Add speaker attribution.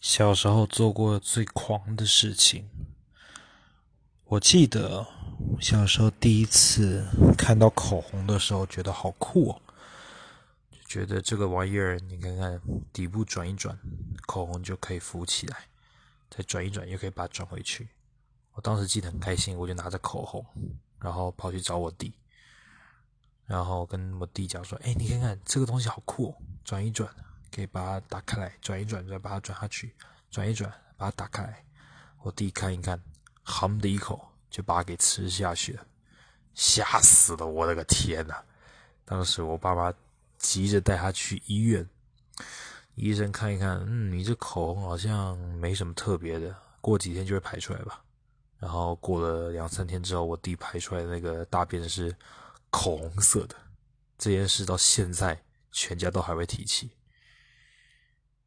Speaker 1: 小时候做过最狂的事情，我记得小时候第一次看到口红的时候，觉得好酷哦，就觉得这个玩意儿，你看看底部转一转，口红就可以浮起来，再转一转又可以把它转回去。我当时记得很开心，我就拿着口红，然后跑去找我弟，然后跟我弟讲说：“哎，你看看这个东西好酷，哦。转一转。”可以把它打开来，转一转，再把它转下去，转一转，把它打开来。我弟看一看，含的一口就把它给吃下去了，吓死了！我的个天呐！当时我爸妈急着带他去医院，医生看一看，嗯，你这口红好像没什么特别的，过几天就会排出来吧。然后过了两三天之后，我弟排出来的那个大便是口红色的。这件事到现在全家都还会提起。